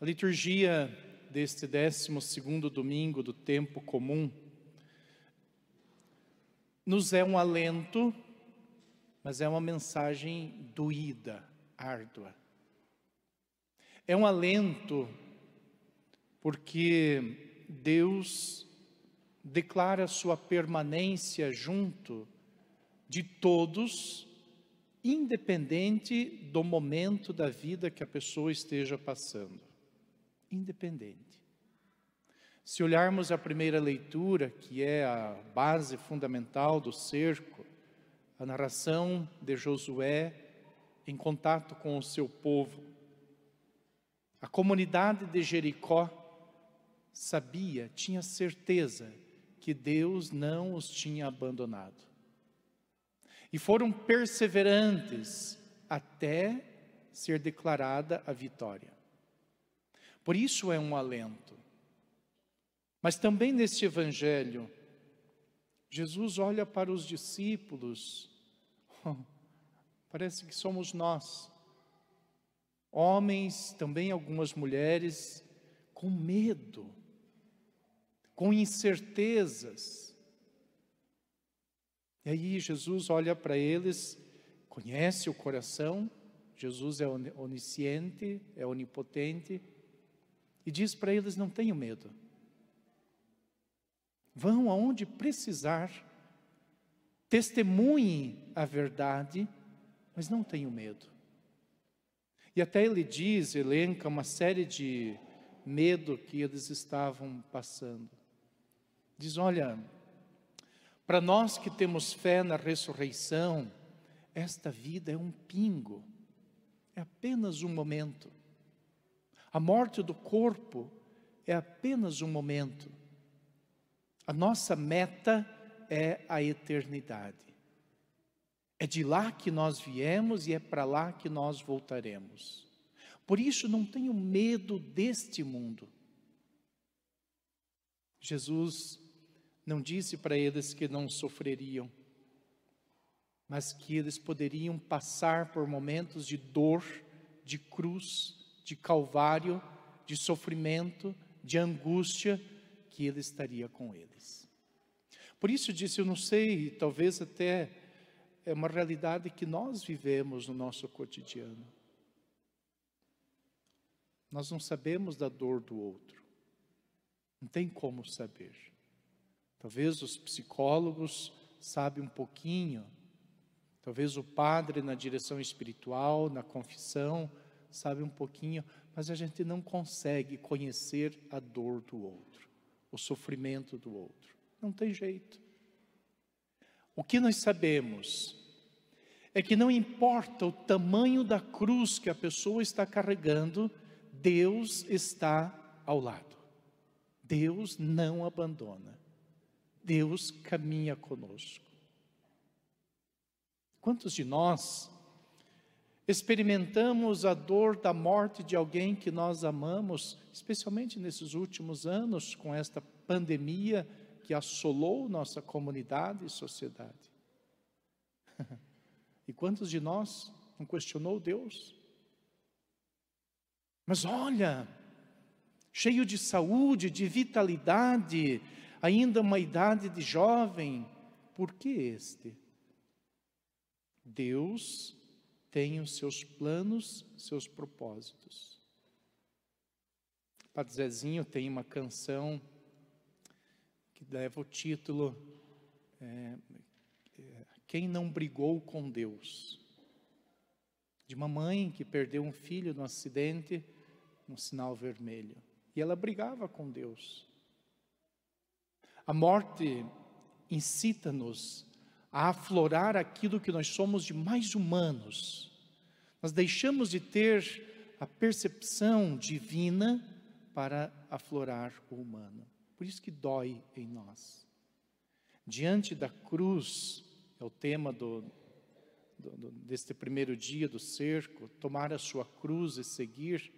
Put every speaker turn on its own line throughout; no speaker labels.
A liturgia deste 12 domingo do tempo comum nos é um alento, mas é uma mensagem doída, árdua. É um alento porque Deus declara sua permanência junto de todos, independente do momento da vida que a pessoa esteja passando independente. Se olharmos a primeira leitura, que é a base fundamental do cerco, a narração de Josué em contato com o seu povo, a comunidade de Jericó sabia, tinha certeza que Deus não os tinha abandonado. E foram perseverantes até ser declarada a vitória. Por isso é um alento. Mas também neste evangelho, Jesus olha para os discípulos, parece que somos nós, homens, também algumas mulheres, com medo, com incertezas. E aí Jesus olha para eles, conhece o coração, Jesus é onisciente, é onipotente, e diz para eles: não tenham medo. Vão aonde precisar, testemunhem a verdade, mas não tenham medo. E até ele diz, elenca uma série de medo que eles estavam passando. Diz: olha, para nós que temos fé na ressurreição, esta vida é um pingo, é apenas um momento. A morte do corpo é apenas um momento. A nossa meta é a eternidade. É de lá que nós viemos e é para lá que nós voltaremos. Por isso, não tenho medo deste mundo. Jesus não disse para eles que não sofreriam, mas que eles poderiam passar por momentos de dor, de cruz, de calvário, de sofrimento, de angústia, que Ele estaria com eles. Por isso disse, eu não sei, talvez até é uma realidade que nós vivemos no nosso cotidiano. Nós não sabemos da dor do outro. Não tem como saber. Talvez os psicólogos sabem um pouquinho. Talvez o padre na direção espiritual, na confissão, sabe um pouquinho, mas a gente não consegue conhecer a dor do outro, o sofrimento do outro. Não tem jeito. O que nós sabemos é que não importa o tamanho da cruz que a pessoa está carregando, Deus está ao lado. Deus não abandona. Deus caminha conosco. Quantos de nós experimentamos a dor da morte de alguém que nós amamos, especialmente nesses últimos anos, com esta pandemia que assolou nossa comunidade e sociedade. e quantos de nós não questionou Deus? Mas olha, cheio de saúde, de vitalidade, ainda uma idade de jovem, por que este? Deus tem os seus planos, seus propósitos. Padre Zezinho tem uma canção que leva o título é, é, Quem não brigou com Deus? De uma mãe que perdeu um filho no acidente, no sinal vermelho. E ela brigava com Deus. A morte incita-nos a aflorar aquilo que nós somos de mais humanos. Nós deixamos de ter a percepção divina para aflorar o humano. Por isso que dói em nós. Diante da cruz, é o tema do, do, do, deste primeiro dia do cerco, tomar a sua cruz e seguir.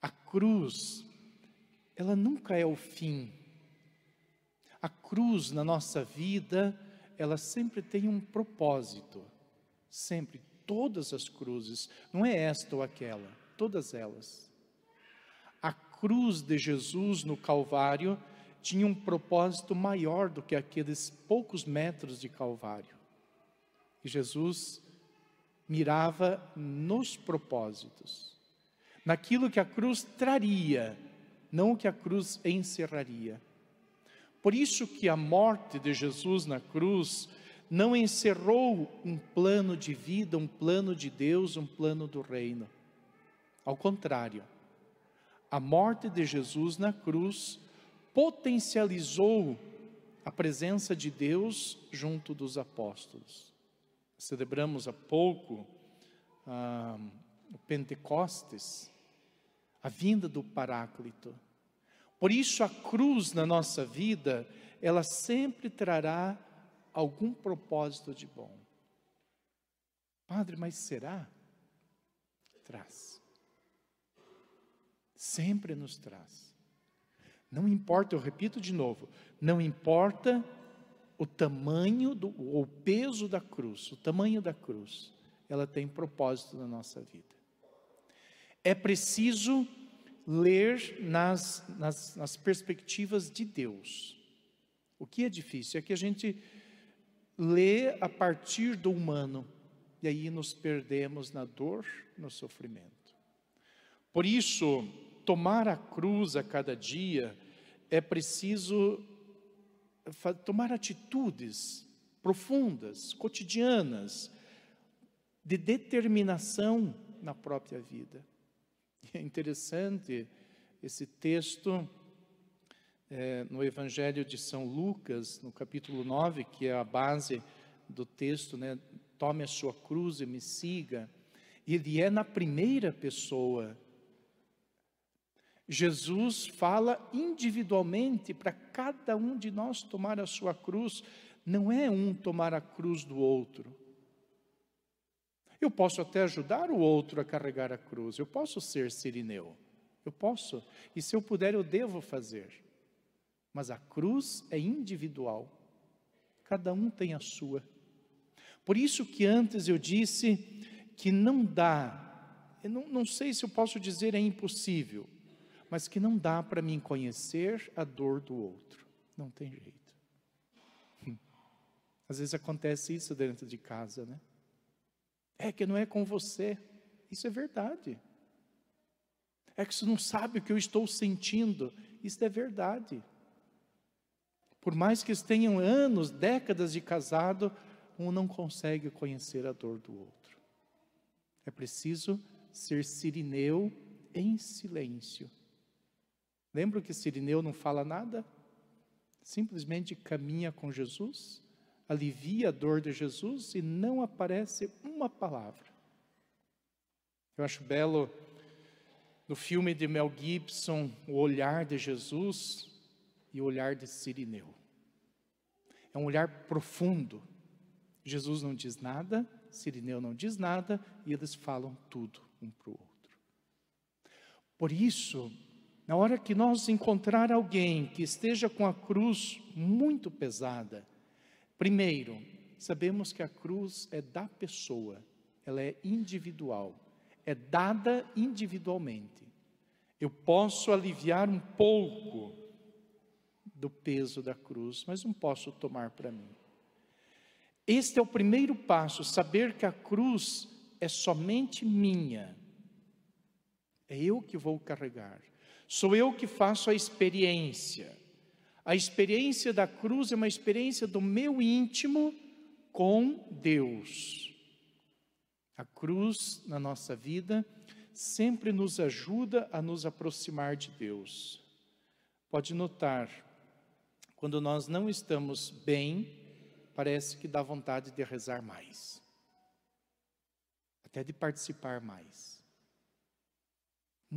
A cruz, ela nunca é o fim. A cruz na nossa vida, ela sempre tem um propósito, sempre, todas as cruzes, não é esta ou aquela, todas elas. cruz de Jesus no Calvário tinha um propósito maior do que aqueles poucos metros de Calvário. E Jesus mirava nos propósitos, naquilo que a cruz traria, não o que a cruz encerraria. Por isso que a morte de Jesus na cruz não encerrou um plano de vida, um plano de Deus, um plano do reino. Ao contrário, a morte de Jesus na cruz potencializou a presença de Deus junto dos apóstolos. Celebramos há pouco ah, o Pentecostes, a vinda do Paráclito. Por isso, a cruz na nossa vida, ela sempre trará algum propósito de bom. Padre, mas será? Traz. Sempre nos traz. Não importa, eu repito de novo, não importa o tamanho do, ou o peso da cruz, o tamanho da cruz, ela tem propósito na nossa vida. É preciso ler nas, nas, nas perspectivas de Deus. O que é difícil é que a gente lê a partir do humano, e aí nos perdemos na dor, no sofrimento. Por isso, tomar a cruz a cada dia, é preciso tomar atitudes profundas, cotidianas, de determinação na própria vida. É interessante esse texto é, no Evangelho de São Lucas, no capítulo 9, que é a base do texto, né? Tome a sua cruz e me siga. Ele é na primeira pessoa Jesus fala individualmente para cada um de nós tomar a sua cruz, não é um tomar a cruz do outro. Eu posso até ajudar o outro a carregar a cruz, eu posso ser sirineu, eu posso, e se eu puder, eu devo fazer. Mas a cruz é individual, cada um tem a sua. Por isso que antes eu disse que não dá, eu não, não sei se eu posso dizer é impossível, mas que não dá para mim conhecer a dor do outro. Não tem jeito. Às vezes acontece isso dentro de casa, né? É que não é com você. Isso é verdade. É que você não sabe o que eu estou sentindo. Isso é verdade. Por mais que tenham anos, décadas de casado, um não consegue conhecer a dor do outro. É preciso ser sirineu em silêncio Lembra que Sirineu não fala nada? Simplesmente caminha com Jesus, alivia a dor de Jesus e não aparece uma palavra. Eu acho belo no filme de Mel Gibson o olhar de Jesus e o olhar de Sirineu. É um olhar profundo. Jesus não diz nada, Sirineu não diz nada e eles falam tudo um para o outro. Por isso, na hora que nós encontrar alguém que esteja com a cruz muito pesada, primeiro, sabemos que a cruz é da pessoa, ela é individual, é dada individualmente. Eu posso aliviar um pouco do peso da cruz, mas não posso tomar para mim. Este é o primeiro passo, saber que a cruz é somente minha. É eu que vou carregar. Sou eu que faço a experiência. A experiência da cruz é uma experiência do meu íntimo com Deus. A cruz na nossa vida sempre nos ajuda a nos aproximar de Deus. Pode notar, quando nós não estamos bem, parece que dá vontade de rezar mais, até de participar mais.